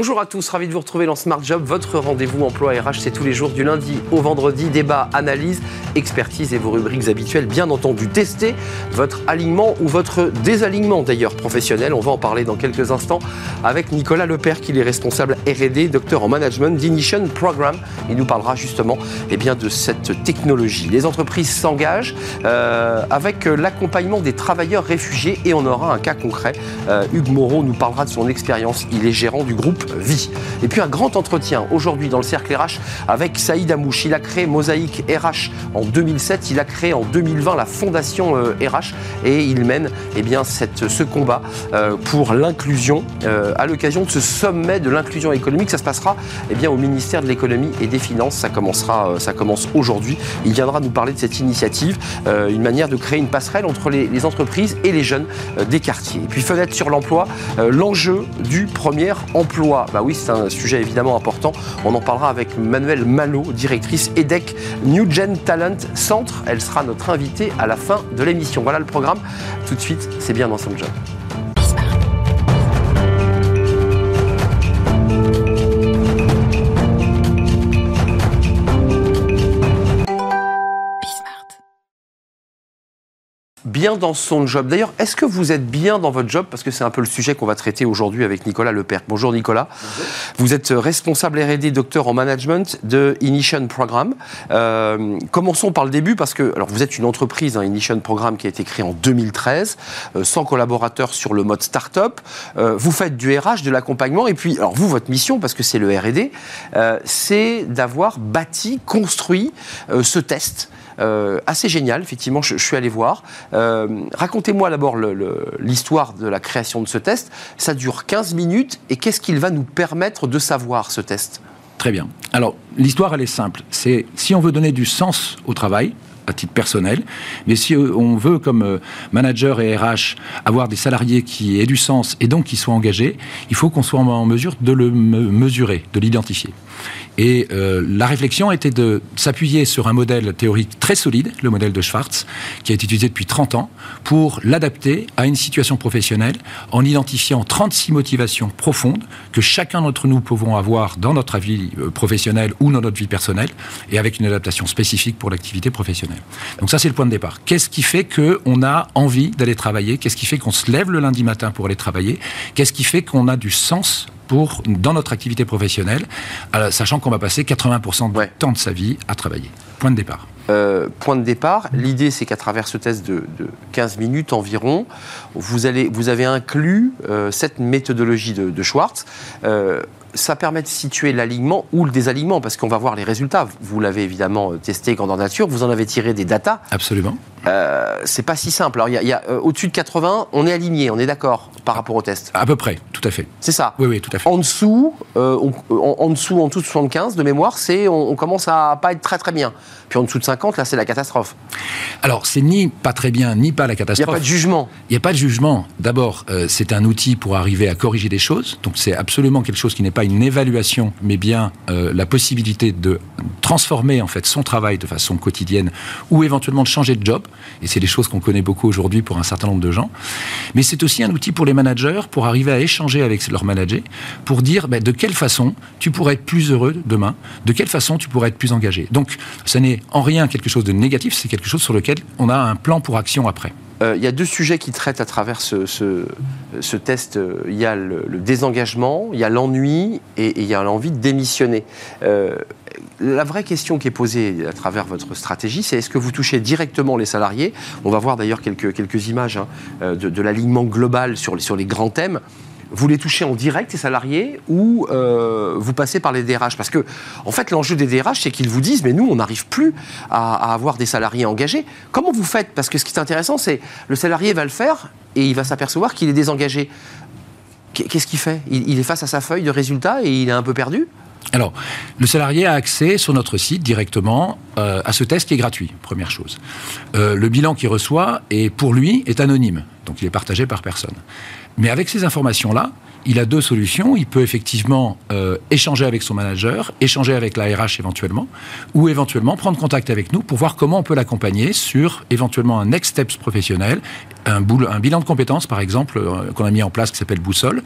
Bonjour à tous, ravi de vous retrouver dans Smart Job, votre rendez-vous emploi RH, c'est tous les jours du lundi au vendredi, débat, analyse, expertise et vos rubriques habituelles, bien entendu, tester votre alignement ou votre désalignement d'ailleurs professionnel. On va en parler dans quelques instants avec Nicolas Lepère, qui est responsable R&D, docteur en management d'Inition Program. Il nous parlera justement eh bien, de cette technologie. Les entreprises s'engagent euh, avec l'accompagnement des travailleurs réfugiés et on aura un cas concret. Euh, Hugues Moreau nous parlera de son expérience. Il est gérant du groupe Vie. Et puis un grand entretien aujourd'hui dans le cercle RH avec Saïd Amouche. Il a créé Mosaïque RH en 2007. Il a créé en 2020 la fondation RH euh, et il mène eh bien, ce combat euh, pour l'inclusion euh, à l'occasion de ce sommet de l'inclusion économique. Ça se passera eh bien, au ministère de l'économie et des finances. Ça, commencera, ça commence aujourd'hui. Il viendra nous parler de cette initiative, une manière de créer une passerelle entre les entreprises et les jeunes des quartiers. Et puis fenêtre sur l'emploi, l'enjeu du premier emploi bah oui, c'est un sujet évidemment important. On en parlera avec Manuel Malo, directrice EDEC New Gen Talent Centre. Elle sera notre invitée à la fin de l'émission. Voilà le programme. Tout de suite, c'est bien dans son job. Bien dans son job. D'ailleurs, est-ce que vous êtes bien dans votre job? Parce que c'est un peu le sujet qu'on va traiter aujourd'hui avec Nicolas Lepère. Bonjour Nicolas. Vous êtes responsable R&D, docteur en management de Inition Programme. Euh, commençons par le début parce que alors vous êtes une entreprise, hein, Inition Programme, qui a été créée en 2013, 100 euh, collaborateurs sur le mode start-up. Euh, vous faites du RH, de l'accompagnement, et puis alors vous, votre mission, parce que c'est le R&D, c'est d'avoir bâti, construit ce test. Euh, assez génial, effectivement, je, suis allé voir. Euh, racontez-moi d'abord l'histoire de la création de ce test. Ça dure 15 minutes et qu'est-ce qu'il va nous permettre de savoir ce test? Très bien. Alors, l'histoire, elle est simple. C'est si on veut donner du sens au travail, à titre personnel. Mais si euh, on veut, comme manager et RH, avoir des salariés qui aient du sens et donc qui soient engagés, il faut qu'on soit en mesure de le mesurer, de l'identifier. Et euh, la réflexion était de s'appuyer sur un modèle théorique très solide, le modèle de Schwartz, qui a été utilisé depuis 30 ans, pour l'adapter à une situation professionnelle en identifiant 36 motivations profondes que chacun d'entre nous pouvons avoir dans notre vie euh, professionnelle ou dans notre vie personnelle, et avec une adaptation spécifique pour l'activité professionnelle. Donc ça, c'est le point de départ. Qu'est-ce qui fait qu'on a envie d'aller travailler? Qu'est-ce qui fait qu'on se lève le lundi matin pour aller travailler? Qu'est-ce qui fait qu'on a du sens pour, dans notre activité professionnelle, euh, sachant qu'on va passer 80% du temps de sa vie à travailler. Point de départ. Euh, point de départ, l'idée c'est qu'à travers ce test de, 15 minutes environ, vous, allez, vous avez inclus euh, cette méthodologie de, de Schwartz ça permet de situer l'alignement ou le désalignement, parce qu'on va voir les résultats. Vous l'avez évidemment testé grandeur nature, vous en avez tiré des datas. Absolument. Euh, c'est pas si simple. Alors, il y a, euh, au-dessus de 80, on est aligné, on est d'accord par rapport au test. À peu près, tout à fait. C'est ça. Oui, oui, tout à fait. En dessous, en, dessous, en dessous de 75 de mémoire, c'est on, commence à pas être très très bien. Puis en dessous de 50, là, c'est la catastrophe. Alors, c'est ni pas très bien, ni pas la catastrophe. Il n'y a pas de jugement. Il n'y a pas de jugement. D'abord, c'est un outil pour arriver à corriger des choses. Donc, c'est absolument quelque chose qui n'est pas une évaluation, mais bien euh, la possibilité de transformer en fait son travail de façon quotidienne ou éventuellement de changer de job. Et c'est des choses qu'on connaît beaucoup aujourd'hui pour un certain nombre de gens. Mais c'est aussi un outil pour les managers pour arriver à échanger avec leurs managers, pour dire ben, de quelle façon tu pourrais être plus heureux demain, de quelle façon tu pourrais être plus engagé. Donc, ce n'est en rien quelque chose de négatif, c'est quelque chose sur lequel on a un plan pour action après. Euh, il y a deux sujets qui traitent à travers ce, test. Il y a le, désengagement, il y a l'ennui et, il y a l'envie de démissionner. Euh, la vraie question qui est posée à travers votre stratégie, c'est est-ce que vous touchez directement les salariés? On va voir d'ailleurs quelques, images hein, euh, de, l'alignement global sur, les grands thèmes. Vous les touchez en direct, ces salariés, ou euh, vous passez par les DRH Parce que, en fait, l'enjeu des DRH, c'est qu'ils vous disent, mais nous, on n'arrive plus à, avoir des salariés engagés. Comment vous faites? Parce que ce qui est intéressant, c'est le salarié va le faire et il va s'apercevoir qu'il est désengagé. Qu'est-ce qu'il fait? Il, est face à sa feuille de résultats et il est un peu perdu? Alors, le salarié a accès sur notre site directement euh, à ce test qui est gratuit, première chose. Euh, le bilan qu'il reçoit, est, pour lui, est anonyme, donc il est partagé par personne. Mais avec ces informations-là, il a deux solutions. Il peut effectivement euh, échanger avec son manager, échanger avec la RH éventuellement, ou éventuellement prendre contact avec nous pour voir comment on peut l'accompagner sur éventuellement un next steps professionnel un, bilan de compétences, par exemple, euh, qu'on a mis en place, qui s'appelle Boussole.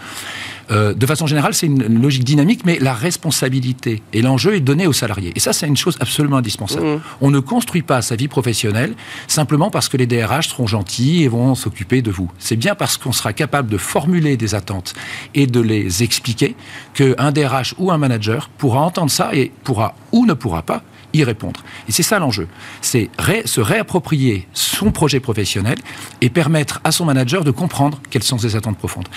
Euh, de façon générale, c'est une, logique dynamique, mais la responsabilité et l'enjeu est donné aux salariés. Et ça, c'est une chose absolument indispensable. Mmh. On ne construit pas sa vie professionnelle simplement parce que les DRH seront gentils et vont s'occuper de vous. C'est bien parce qu'on sera capable de formuler des attentes et de les expliquer qu'un DRH ou un manager pourra entendre ça et pourra ou ne pourra pas y répondre. Et c'est ça l'enjeu. C'est se réapproprier son projet professionnel et permettre à son manager de comprendre quelles sont ses attentes profondes.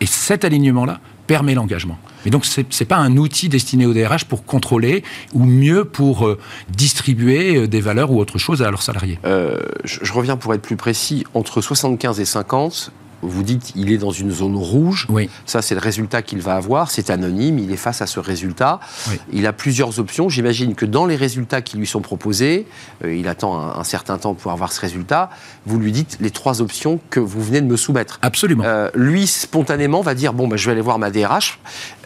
Et cet alignement-là permet l'engagement. Mais donc, ce n'est pas un outil destiné au DRH pour contrôler ou mieux pour euh, distribuer euh, des valeurs ou autre chose à leurs salariés. Euh, je, je, reviens pour être plus précis. Entre 75 et 50, vous dites il est dans une zone rouge. Oui. Ça, c'est le résultat qu'il va avoir. C'est anonyme. Il est face à ce résultat. Il a plusieurs options. J'imagine que dans les résultats qui lui sont proposés, euh, il attend un, certain temps pour avoir ce résultat. Vous lui dites les trois options que vous venez de me soumettre. Absolument. Euh, lui, spontanément, va dire bon, ben, je vais aller voir ma DRH.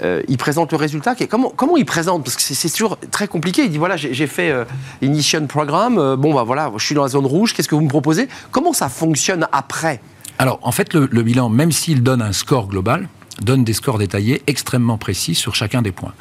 Euh, il présente le résultat. Comment, comment il présente? Parce que c'est toujours très compliqué. Il dit voilà, j'ai fait Initiation Programme. bon, ben voilà, je suis dans la zone rouge. Qu'est-ce que vous me proposez? Comment ça fonctionne après? Alors, en fait, le, bilan, même s'il donne un score global, donne des scores détaillés extrêmement précis sur chacun des points.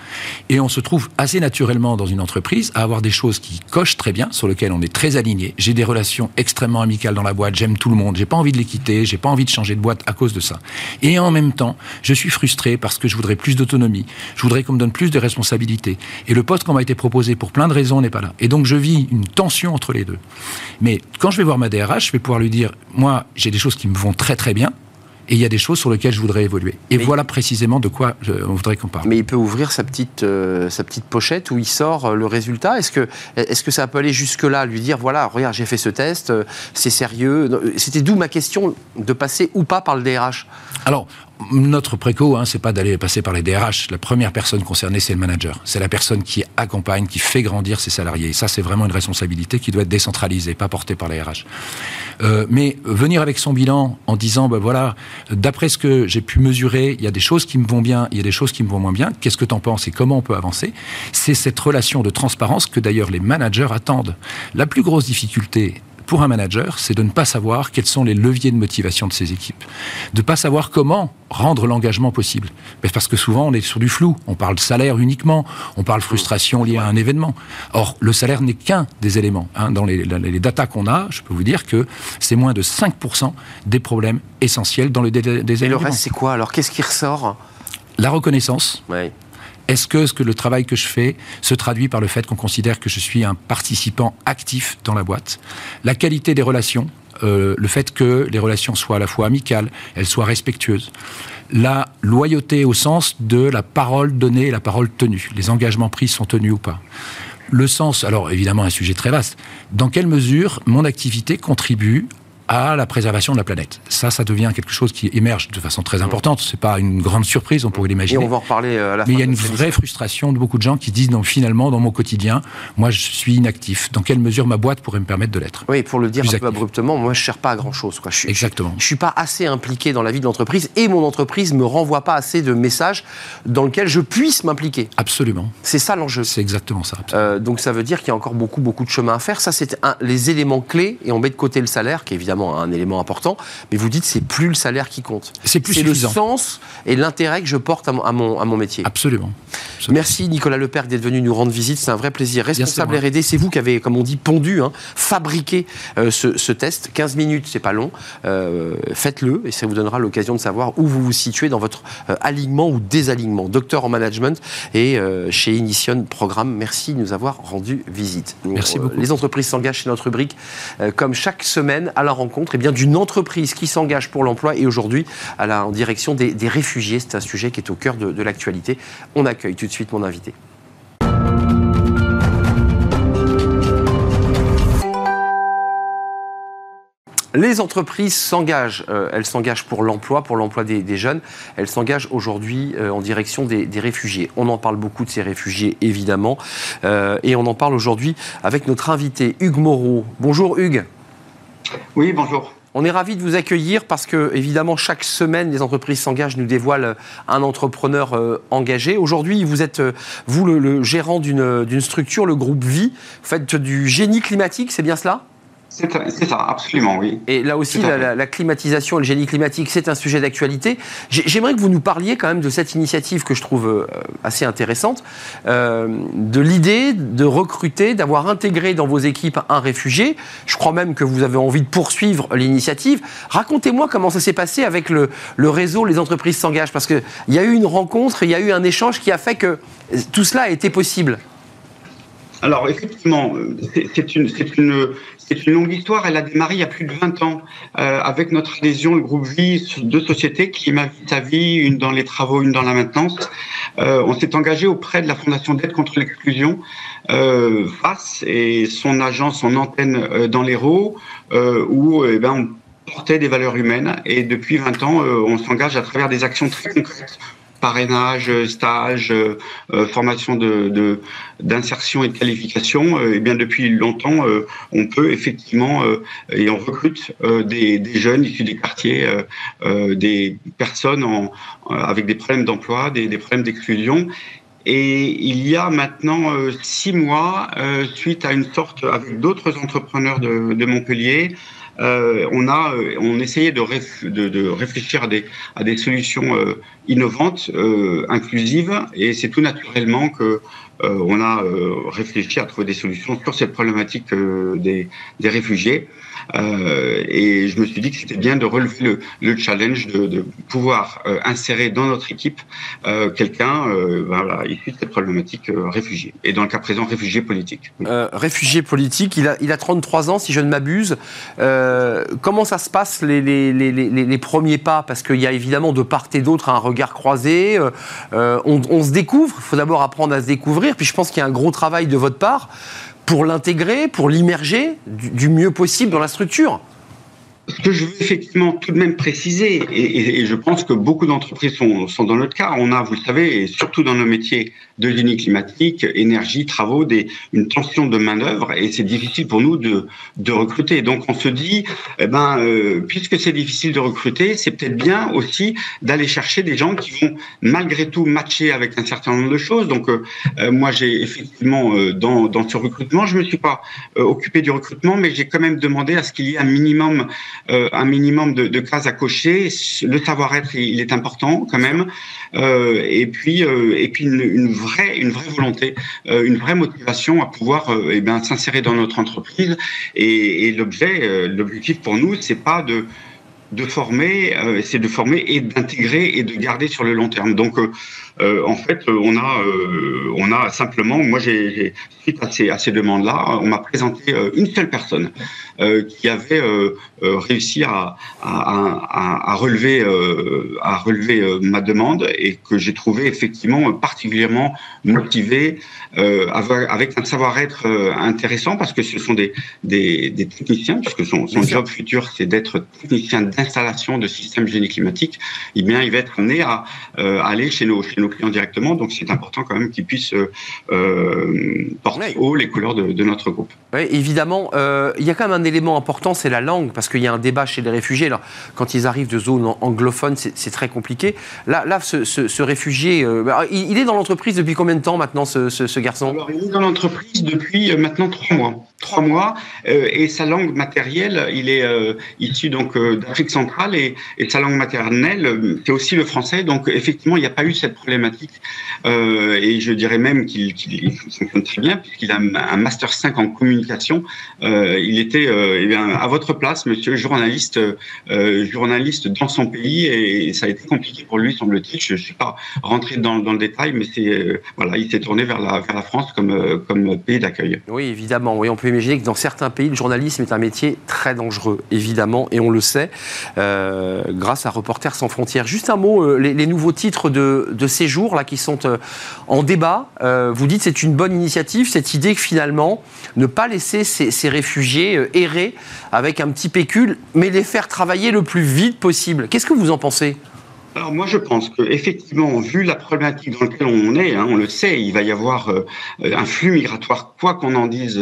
Et on se trouve assez naturellement dans une entreprise à avoir des choses qui cochent très bien, sur lesquelles on est très aligné. J'ai des relations extrêmement amicales dans la boîte, j'aime tout le monde, j'ai pas envie de les quitter, j'ai pas envie de changer de boîte à cause de ça. Et en même temps, je suis frustré parce que je voudrais plus d'autonomie, je voudrais qu'on me donne plus de responsabilités. Et le poste qu'on m'a été proposé pour plein de raisons n'est pas là. Et donc je vis une tension entre les deux. Mais quand je vais voir ma DRH, je vais pouvoir lui dire, moi, j'ai des choses qui me vont très très bien, et il y a des choses sur lesquelles je voudrais évoluer. Et voilà précisément de quoi on voudrait qu'on parle. Mais il peut ouvrir sa petite, euh, sa petite pochette où il sort euh, le résultat. Est-ce que, est que ça peut aller jusque-là, lui dire voilà, regarde, j'ai fait ce test, euh, c'est sérieux C'était d'où ma question de passer ou pas par le DRH. Alors, notre préco, hein, c'est pas d'aller passer par les DRH. La première personne concernée, c'est le manager. C'est la personne qui accompagne, qui fait grandir ses salariés. Et ça, c'est vraiment une responsabilité qui doit être décentralisée, pas portée par les RH. Euh, mais venir avec son bilan en disant, ben voilà, d'après ce que j'ai pu mesurer, il y a des choses qui me vont bien, il y a des choses qui me vont moins bien. Qu'est-ce que tu en penses et comment on peut avancer? C'est cette relation de transparence que d'ailleurs les managers attendent. La plus grosse difficulté pour un manager, c'est de ne pas savoir quels sont les leviers de motivation de ses équipes, de ne pas savoir comment rendre l'engagement possible. Parce que souvent, on est sur du flou. On parle de salaire uniquement, on parle frustration liée à un événement. Or, le salaire n'est qu'un des éléments. Hein. Dans les, les datas qu'on a, je peux vous dire que c'est moins de 5% des problèmes essentiels dans le des événements. Et le reste, c'est quoi? Alors, qu'est-ce qui ressort? La reconnaissance. Est-ce que, le travail que je fais se traduit par le fait qu'on considère que je suis un participant actif dans la boîte? La qualité des relations, euh, le fait que les relations soient à la fois amicales, elles soient respectueuses. La loyauté au sens de la parole donnée et la parole tenue. Les engagements pris sont tenus ou pas. Le sens, alors évidemment un sujet très vaste. Dans quelle mesure mon activité contribue à la préservation de la planète. Ça, ça devient quelque chose qui émerge de façon très importante. C'est pas une grande surprise, on pourrait l'imaginer. Et on va en reparler euh, à la Mais il y a une vraie frustration de beaucoup de gens qui disent, non, finalement, dans mon quotidien, moi, je suis inactif. Dans quelle mesure ma boîte pourrait me permettre de l'être Oui, pour le dire un peu abruptement, moi, je ne cherche pas à grand-chose. Je suis, Exactement. Je ne suis pas assez impliqué dans la vie de l'entreprise et mon entreprise me renvoie pas assez de messages dans lesquels je puisse m'impliquer. Absolument. C'est ça l'enjeu. C'est exactement ça. Euh, donc ça veut dire qu'il y a encore beaucoup, beaucoup de chemin à faire. Ça, c'est les éléments clés et on met de côté le salaire, qui est évidemment un élément important mais vous dites c'est plus le salaire qui compte. C'est plus le sens et l'intérêt que je porte à mon, à mon, métier. Absolument. Merci Nicolas Lepère d'être venu nous rendre visite, c'est un vrai plaisir. Responsable R&D, c'est vous qui avez, comme on dit, pondu, hein, fabriqué euh, ce, test. 15 minutes, c'est pas long. Euh, faites-le et ça vous donnera l'occasion de savoir où vous vous situez dans votre euh, alignement ou désalignement. Docteur en management et chez Inition Programme, merci de nous avoir rendu visite. Merci beaucoup. Les entreprises s'engagent chez notre rubrique, comme chaque semaine, à la rencontre eh bien d'une entreprise qui s'engage pour l'emploi et aujourd'hui en direction des, réfugiés. C'est un sujet qui est au cœur de, de l'actualité. On accueille tout de suite mon invité. Les entreprises s'engagent, euh, elles s'engagent pour l'emploi, pour l'emploi des, jeunes, elles s'engagent aujourd'hui euh, en direction des, réfugiés. On en parle beaucoup de ces réfugiés, évidemment, euh, et on en parle aujourd'hui avec notre invité Hugues Moreau. Bonjour Hugues. Oui, bonjour. On est ravi de vous accueillir parce que, évidemment, chaque semaine, les entreprises s'engagent, nous dévoilent un entrepreneur euh, engagé. Aujourd'hui, vous êtes, euh, vous, le, gérant d'une structure, le groupe Vie. Vous faites du génie climatique, c'est bien cela? C'est ça, absolument, oui. Et là aussi, la, climatisation et le génie climatique, c'est un sujet d'actualité. J'aimerais que vous nous parliez quand même de cette initiative que je trouve euh, assez intéressante, euh, de l'idée de recruter, d'avoir intégré dans vos équipes un réfugié. Je crois même que vous avez envie de poursuivre l'initiative. Racontez-moi comment ça s'est passé avec le, le réseau Les entreprises s'engagent, parce qu'il y a eu une rencontre, il y a eu un échange qui a fait que tout cela a été possible. Alors effectivement, c'est une, une, une, longue histoire. Elle a démarré il y a plus de 20 ans euh, avec notre adhésion, le groupe Vie, deux sociétés, Climat Vie, une dans les travaux, une dans la maintenance. Euh, on s'est engagé auprès de la Fondation d'aide contre l'exclusion euh, face et son agence, son antenne euh, dans l'Hérault, où eh ben, on portait des valeurs humaines. Et depuis 20 ans, on s'engage à travers des actions très concrètes parrainage, stage, euh, euh, formation de d'insertion et de qualification, euh, eh bien depuis longtemps, on peut effectivement et on recrute des, jeunes issus des quartiers, des personnes avec des problèmes d'emploi, des, des, problèmes d'exclusion. Et il y a maintenant six mois, suite à une sorte avec d'autres entrepreneurs de, de Montpellier, euh, on a, euh, on essayait de, réfléchir à des, à des solutions euh, innovantes, inclusives, et c'est tout naturellement que on a réfléchi à trouver des solutions sur cette problématique des réfugiés. Euh, et je me suis dit que c'était bien de relever le, le challenge de, pouvoir euh, insérer dans notre équipe euh, quelqu'un voilà, issu de cette problématique réfugié. Et dans le cas présent, réfugié politique. réfugié politique, il a, il a 33 ans, si je ne m'abuse. comment ça se passe les, les, les, les premiers pas? Parce qu'il y a évidemment de part et d'autre un regard croisé. On, se découvre, il faut d'abord apprendre à se découvrir. Puis je pense qu'il y a un gros travail de votre part pour l'intégrer, pour l'immerger du, mieux possible dans la structure. Ce que je veux effectivement tout de même préciser, et, je pense que beaucoup d'entreprises sont, dans notre cas, on a, vous le savez, et surtout dans nos métiers de génie climatique, énergie, travaux, des, une tension de main-d'œuvre, et c'est difficile pour nous de, de recruter. Donc on se dit, eh ben, euh, puisque c'est difficile de recruter, c'est peut-être bien aussi d'aller chercher des gens qui vont malgré tout matcher avec un certain nombre de choses. Donc euh, euh, moi j'ai effectivement dans, dans ce recrutement, je me suis pas occupé du recrutement, mais j'ai quand même demandé à ce qu'il y ait un minimum euh, un minimum de, cases à cocher. Le savoir-être, il est important quand même. Euh, et puis, euh, et puis une, une, vraie, une vraie volonté, une vraie motivation à pouvoir eh bien s'insérer dans notre entreprise. Et, et l'objet, l'objectif pour nous, c'est pas de de former, c'est de former et d'intégrer et de garder sur le long terme. Donc euh, en fait, on a, euh, on a simplement, moi, j'ai suite à ces, à ces demandes-là, on m'a présenté euh, une seule personne qui avait réussi à, à, à, relever, à relever ma demande et que j'ai trouvé effectivement particulièrement motivé, avec un savoir-être intéressant parce que ce sont des, des, des techniciens, puisque son, son job futur, c'est d'être technicien d'installation de systèmes génie climatique. Eh bien, il va être amené à, aller chez nos, chez nos clients directement. Donc c'est important quand même qu'ils puissent euh, euh, porter haut les couleurs de, notre groupe. Oui, évidemment. Euh, il y a quand même un élément important, c'est la langue, parce qu'il y a un débat chez les réfugiés. Alors, quand ils arrivent de zones anglophones, c'est très compliqué. Là, là ce, réfugié, bah, il, est dans l'entreprise depuis combien de temps maintenant, ce, garçon? Alors, il est dans l'entreprise depuis maintenant trois mois trois mois et sa langue matérielle, il est issu donc d'Afrique centrale et, sa langue maternelle, c'est aussi le français. Donc effectivement, il n'y a pas eu cette problématique euh, et je dirais même qu'il fonctionne très bien puisqu'il a un master 5 en communication. Euh, il était euh, eh à votre place, monsieur, journaliste, journaliste dans son pays et, ça a été compliqué pour lui, semble-t-il. Je ne suis pas rentré dans, le détail, mais voilà, il s'est tourné vers la, France comme, comme pays d'accueil. Oui, évidemment. Oui, on peut imaginer que dans certains pays, le journalisme est un métier très dangereux, évidemment, et on le sait, grâce à Reporters sans frontières. Juste un mot, les, les nouveaux titres de, de séjour là, qui sont euh, en débat. Euh, vous dites c'est une bonne initiative, cette idée que finalement, ne pas laisser ces, réfugiés euh, errer avec un petit pécule, mais les faire travailler le plus vite possible. Qu'est-ce que vous en pensez? Alors moi je pense que effectivement, vu la problématique dans laquelle on est, hein, on le sait, il va y avoir un flux migratoire, quoi qu'on en dise,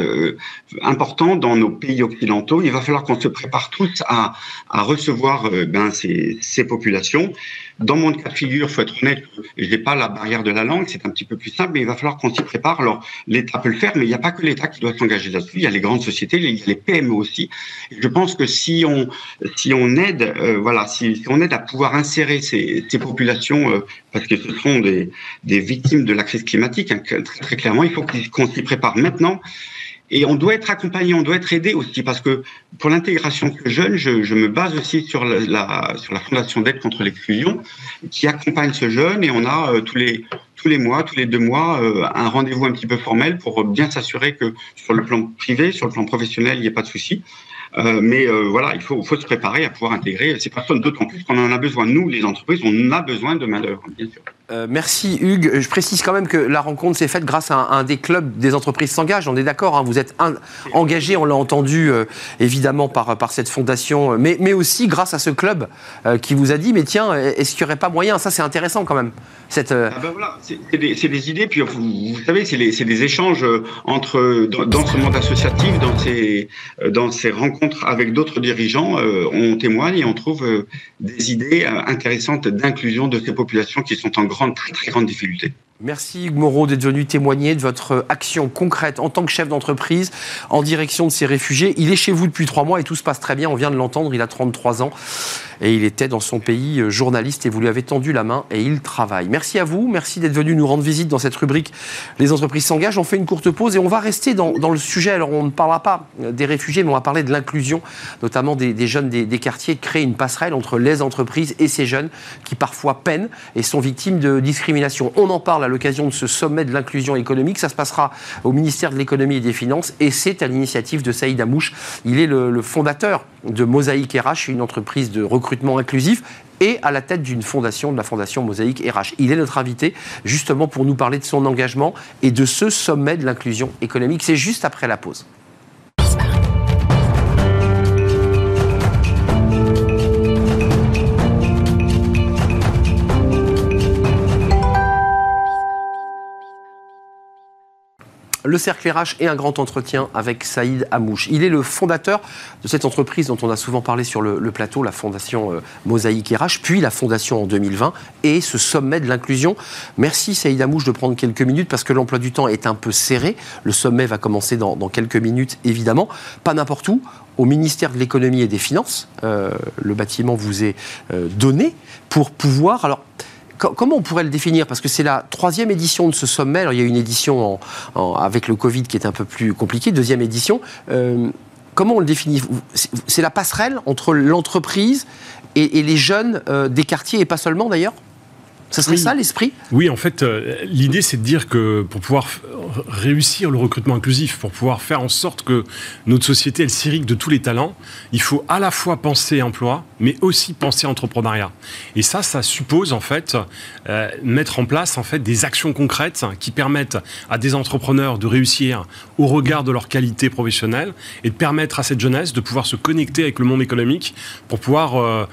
important dans nos pays occidentaux. Il va falloir qu'on se prépare tous à, à recevoir ben, ces, ces populations. Dans mon cas de figure, faut être honnête, je n'ai pas la barrière de la langue, c'est un petit peu plus simple, mais il va falloir qu'on s'y prépare. Alors, l'État peut le faire, mais il n'y a pas que l'État qui doit s'engager là-dessus. Il y a les grandes sociétés, il y a les PME aussi. je pense que si on, si on aide, euh, voilà, si, on aide à pouvoir insérer ces, ces populations, euh, parce que ce sont des, des victimes de la crise climatique, hein, très, très clairement, il faut qu'on s'y prépare maintenant. Et on doit être accompagné, on doit être aidé aussi, parce que pour l'intégration de jeunes, je, je, me base aussi sur la, sur la Fondation d'aide contre l'exclusion, qui accompagne ce jeune, et on a euh, tous les tous les mois, tous les deux mois, euh, un rendez-vous un petit peu formel pour bien s'assurer que sur le plan privé, sur le plan professionnel, il n'y a pas de souci. Euh, mais voilà, il faut, faut, se préparer à pouvoir intégrer ces personnes, d'autant plus qu'on en a besoin. Nous, les entreprises, on a besoin de main-d'œuvre, bien sûr. Euh, merci Hugues. Je précise quand même que la rencontre s'est faite grâce à un, des clubs des entreprises s'engagent. On est d'accord, hein, vous êtes engagé, on l'a entendu évidemment par, cette fondation, mais, mais aussi grâce à ce club qui vous a dit, mais tiens, est-ce qu'il n'y aurait pas moyen Ça c'est intéressant quand même. Ah ben c'est des, idées, puis vous, vous savez, c'est des échanges entre, dans, dans, ce monde associatif, dans ces, dans ces rencontres avec d'autres dirigeants, on témoigne et on trouve des idées intéressantes d'inclusion de ces populations qui sont en très. Merci Hugues Moreau d'être venu témoigner de votre action concrète en tant que chef d'entreprise en direction de ces réfugiés. Il est chez vous depuis trois mois et tout se passe très bien. On vient de l'entendre, il a 33 ans et il était dans son pays euh, journaliste et vous lui avez tendu la main et il travaille. Merci à vous, merci d'être venu nous rendre visite dans cette rubrique Les entreprises s'engagent. On fait une courte pause et on va rester dans, le sujet. Alors on ne parlera pas des réfugiés, mais on va parler de l'inclusion, notamment des, jeunes des, quartiers, créer une passerelle entre les entreprises et ces jeunes qui parfois peinent et sont victimes de discrimination. On en parle à l'occasion de ce sommet de l'inclusion économique. Ça se passera au ministère de l'économie et des finances et c'est à l'initiative de Saïd Amouche. Il est le, le fondateur de Mosaïque RH, une entreprise de recrutement inclusif et à la tête d'une fondation, de la fondation Mosaïque RH. Il est notre invité justement pour nous parler de son engagement et de ce sommet de l'inclusion économique. C'est juste après la pause. Le cercle RH et un grand entretien avec Saïd Amouche. Il est le fondateur de cette entreprise dont on a souvent parlé sur le, plateau, la fondation euh, Mosaïque RH, puis la fondation en 2020 et ce sommet de l'inclusion. Merci Saïd Amouche de prendre quelques minutes parce que l'emploi du temps est un peu serré. Le sommet va commencer dans, quelques minutes, évidemment. Pas n'importe où, au ministère de l'économie et des finances. Euh, le bâtiment vous est euh, donné pour pouvoir... Alors, comment on pourrait le définir? Parce que c'est la troisième édition de ce sommet. Alors, il y a une édition avec le Covid qui est un peu plus compliquée, deuxième édition. Euh, comment on le définit? C'est la passerelle entre l'entreprise et, les jeunes euh, des quartiers, et pas seulement d'ailleurs? Ce serait ça l'esprit? Oui, en fait, euh, l'idée c'est de dire que pour pouvoir réussir le recrutement inclusif, pour pouvoir faire en sorte que notre société elle s'irrigue de tous les talents, il faut à la fois penser emploi, mais aussi penser entrepreneuriat. Et ça, ça suppose en fait euh, mettre en place en fait des actions concrètes qui permettent à des entrepreneurs de réussir au regard de leur qualité professionnelle et de permettre à cette jeunesse de pouvoir se connecter avec le monde économique pour pouvoir euh,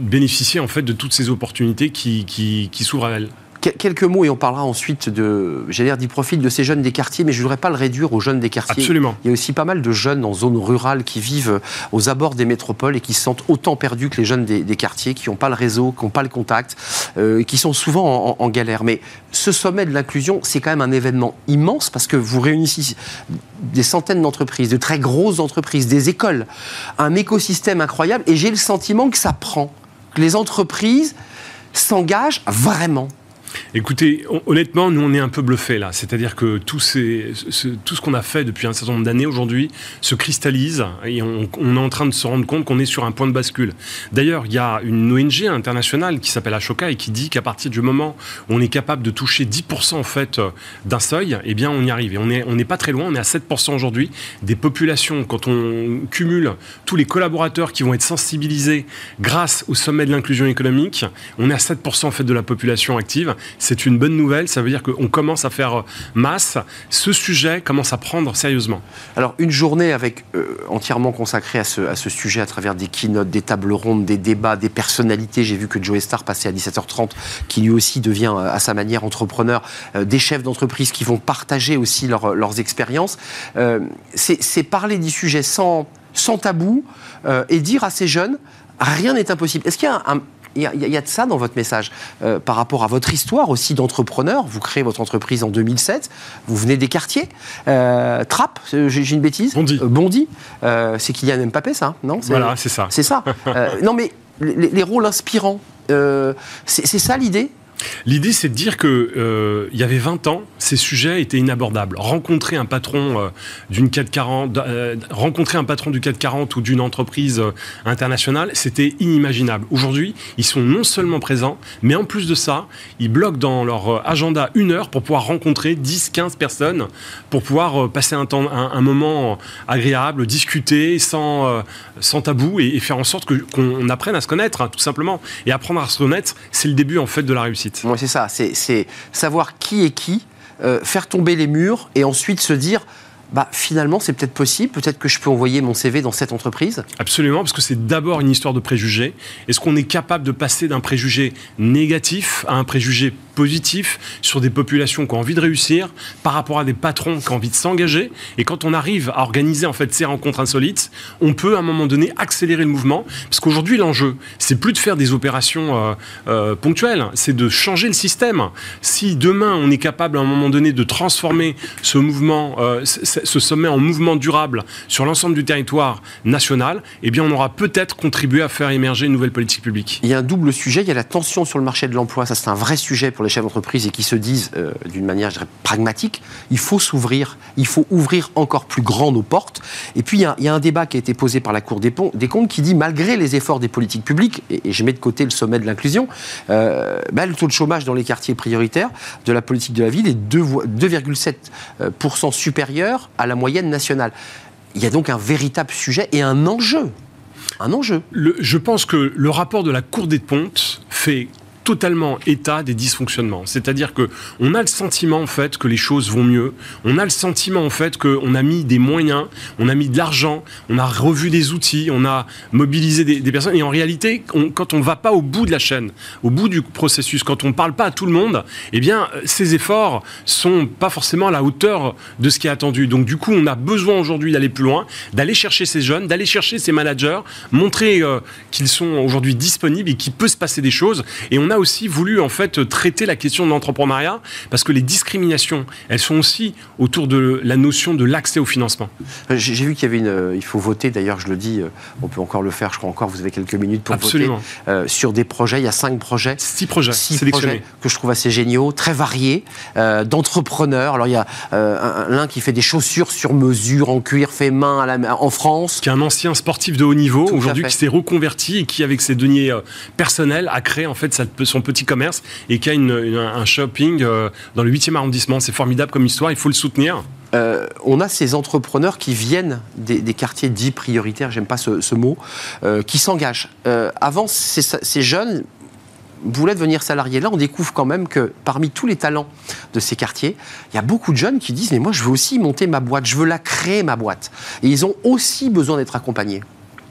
bénéficier en fait de toutes ces opportunités qui, qui, qui s'ouvrent à elles quelques mots et on parlera ensuite de, j'allais dire, du profil de ces jeunes des quartiers, mais je ne voudrais pas le réduire aux jeunes des quartiers. Absolument. Il y a aussi pas mal de jeunes en zone rurale qui vivent aux abords des métropoles et qui se sentent autant perdus que les jeunes des, quartiers, qui n'ont pas le réseau, qui n'ont pas le contact, euh, qui sont souvent en, galère. Mais ce sommet de l'inclusion, c'est quand même un événement immense parce que vous réunissez des centaines d'entreprises, de très grosses entreprises, des écoles, un écosystème incroyable et j'ai le sentiment que ça prend, que les entreprises s'engagent vraiment. Écoutez, honnêtement, nous on est un peu bluffés là. C'est-à-dire que tout, ce, qu'on a fait depuis un certain nombre d'années aujourd'hui se cristallise et on, est en train de se rendre compte qu'on est sur un point de bascule. D'ailleurs, il y a une ONG internationale qui s'appelle Ashoka et qui dit qu'à partir du moment où on est capable de toucher 10% en fait d'un seuil, eh bien on y arrive. Et on n'est pas très loin, on est à 7% aujourd'hui des populations. Quand on cumule tous les collaborateurs qui vont être sensibilisés grâce au sommet de l'inclusion économique, on est à 7% en fait de la population active c'est une bonne nouvelle. Ça veut dire qu'on commence à faire masse. Ce sujet commence à prendre sérieusement. Alors, une journée avec euh, entièrement consacrée à ce, sujet à travers des keynotes, des tables rondes, des débats, des personnalités. J'ai vu que Joe Star passait à 17h30, qui lui aussi devient euh, à sa manière entrepreneur, euh, des chefs d'entreprise qui vont partager aussi leurs expériences. c'est parler du sujet sans, sans tabou et dire à ces jeunes rien n'est impossible. Est-ce qu'il y a un, il y, a de ça dans votre message. Euh, par rapport à votre histoire aussi d'entrepreneur, vous créez votre entreprise en 2007, vous venez des quartiers. Euh, Trapp, j'ai une bêtise Bondy. Bondy. c'est Kylian Mbappé, ça Non Voilà, c'est ça. C'est ça. non, mais les rôles inspirants, c'est ça l'idée L'idée, c'est de dire que euh, il y avait 20 ans, ces sujets étaient inabordables. Rencontrer un patron euh, d'une 440, euh, rencontrer un patron du 440 ou d'une entreprise internationale, c'était inimaginable. Aujourd'hui, ils sont non seulement présents, mais en plus de ça, ils bloquent dans leur agenda une heure pour pouvoir rencontrer 10, 15 personnes, pour pouvoir passer un, moment agréable, discuter sans, sans tabou et, faire en sorte qu'on apprenne à se connaître, hein, tout simplement. Et apprendre à se connaître, c'est le début en fait de la réussite. Oui, c'est ça. C'est savoir qui est qui, euh, faire tomber les murs et ensuite se dire bah, finalement, c'est peut-être possible, peut-être que je peux envoyer mon CV dans cette entreprise Absolument, parce que c'est d'abord une histoire de préjugés. Est-ce qu'on est capable de passer d'un préjugé négatif à un préjugé positif sur des populations qui ont envie de réussir par rapport à des patrons qui ont envie de s'engager Et quand on arrive à organiser en fait ces rencontres insolites, on peut à un moment donné accélérer le mouvement, parce qu'aujourd'hui l'enjeu, c'est plus de faire des opérations euh, euh, ponctuelles, c'est de changer le système. Si demain on est capable à un moment donné de transformer ce mouvement, euh, ce sommet en mouvement durable sur l'ensemble du territoire national, eh bien on aura peut-être contribué à faire émerger une nouvelle politique publique. Il y a un double sujet, il y a la tension sur le marché de l'emploi, ça c'est un vrai sujet pour chefs d'entreprise et qui se disent euh, d'une manière, pragmatique, il faut s'ouvrir, il faut ouvrir encore plus grand nos portes. Et puis il y, a, un débat qui a été posé par la Cour des, comptes qui dit, malgré les efforts des politiques publiques, et, je mets de côté le sommet de l'inclusion, euh, bah, le taux de chômage dans les quartiers prioritaires de la politique de la ville est 2,7% euh, supérieur à la moyenne nationale. Il y a donc un véritable sujet et un enjeu. Un enjeu. je pense que le rapport de la Cour des Pontes fait totalement état des dysfonctionnements. C'est-à-dire que on a le sentiment en fait que les choses vont mieux. On a le sentiment en fait qu'on a mis des moyens, on a mis de l'argent, on a revu des outils, on a mobilisé des, personnes. Et en réalité, quand on ne va pas au bout de la chaîne, au bout du processus, quand on ne parle pas à tout le monde, eh bien, ces efforts sont pas forcément à la hauteur de ce qui est attendu. Donc, du coup, on a besoin aujourd'hui d'aller plus loin, d'aller chercher ces jeunes, d'aller chercher ces managers, montrer euh, qu'ils sont aujourd'hui disponibles et qu'il peut se passer des choses. Et on a aussi voulu en fait traiter la question de l'entrepreneuriat parce que les discriminations, elles sont aussi autour de la notion de l'accès au financement. Euh, j'ai vu qu'il y avait une, euh, il faut voter. D'ailleurs, je le dis, euh, on peut encore le faire. Je crois encore. Vous avez quelques minutes pour voter sur des projets. Il y a cinq projets, six projets, six projets que je trouve assez géniaux, très variés, d'entrepreneurs. Alors il y a l'un qui fait des chaussures sur mesure en cuir fait main à la, en France, qui est un ancien sportif de haut niveau aujourd'hui qui s'est reconverti et qui avec ses deniers personnels a créé en fait sa, son petit commerce et qui a un shopping euh, dans le 8e arrondissement. C'est formidable comme histoire, il faut le soutenir. Euh, on a ces entrepreneurs qui viennent des, quartiers dits prioritaires, j'aime pas ce, mot, euh, qui s'engagent. avant, ces, jeunes voulaient devenir salariés. Là, on découvre quand même que parmi tous les talents de ces quartiers, il y a beaucoup de jeunes qui disent Mais moi, je veux aussi monter ma boîte, je veux la créer, ma boîte. Et ils ont aussi besoin d'être accompagnés.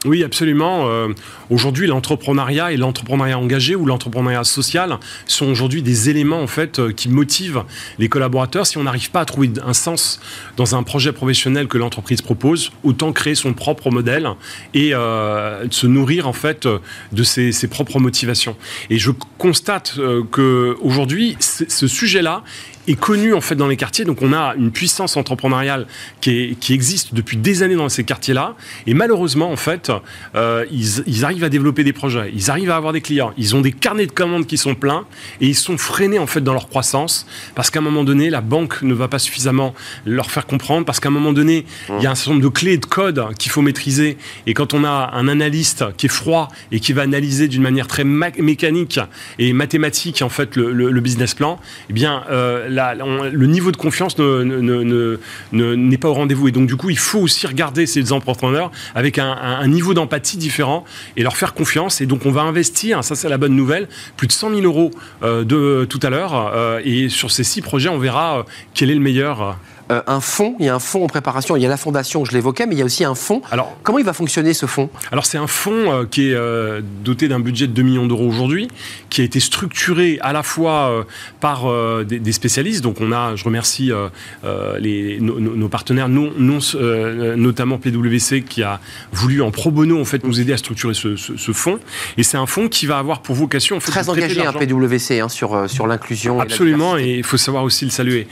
Oui, absolument. Euh, aujourd'hui, l'entrepreneuriat et l'entrepreneuriat engagé ou l'entrepreneuriat social sont aujourd'hui des éléments en fait euh, qui motivent les collaborateurs. Si on n'arrive pas à trouver un sens dans un projet professionnel que l'entreprise propose, autant créer son propre modèle et euh, se nourrir en fait de ses, propres motivations. Et je constate que aujourd'hui, ce sujet-là est connu en fait dans les quartiers. Donc on a une puissance entrepreneuriale qui, existe depuis des années dans ces quartiers-là. Et malheureusement, en fait, euh, ils, arrivent à développer des projets, ils arrivent à avoir des clients, ils ont des carnets de commandes qui sont pleins et ils sont freinés en fait dans leur croissance parce qu'à un moment donné, la banque ne va pas suffisamment leur faire comprendre parce qu'à un moment donné, il y a un certain nombre de clés de codes qu'il faut maîtriser. Et quand on a un analyste qui est froid et qui va analyser d'une manière très mécanique et mathématique en fait le, le, business plan, eh bien euh, le niveau de confiance n'est pas au rendez-vous. Et donc, du coup, il faut aussi regarder ces entrepreneurs avec un, niveau d'empathie différent et leur faire confiance. Et donc, on va investir, ça c'est la bonne nouvelle, plus de 100 000 euros euh, de tout à l'heure. Euh, et sur ces six projets, on verra euh, quel est le meilleur. Euh, un fonds, il y a un fonds en préparation, il y a la fondation, je l'évoquais, mais il y a aussi un fonds. Alors, Comment il va fonctionner ce fonds? Alors c'est un fonds euh, qui est euh, doté d'un budget de 2 millions d'euros aujourd'hui, qui a été structuré à la fois par des, spécialistes, donc on a, je remercie les, nos, partenaires, non, notamment PwC, qui a voulu en pro bono en fait, nous aider à structurer ce, fonds, et c'est un fonds qui va avoir pour vocation... En fait, Très engagé, un hein, PwC, hein, sur, sur l'inclusion. Absolument, et il faut savoir aussi le saluer.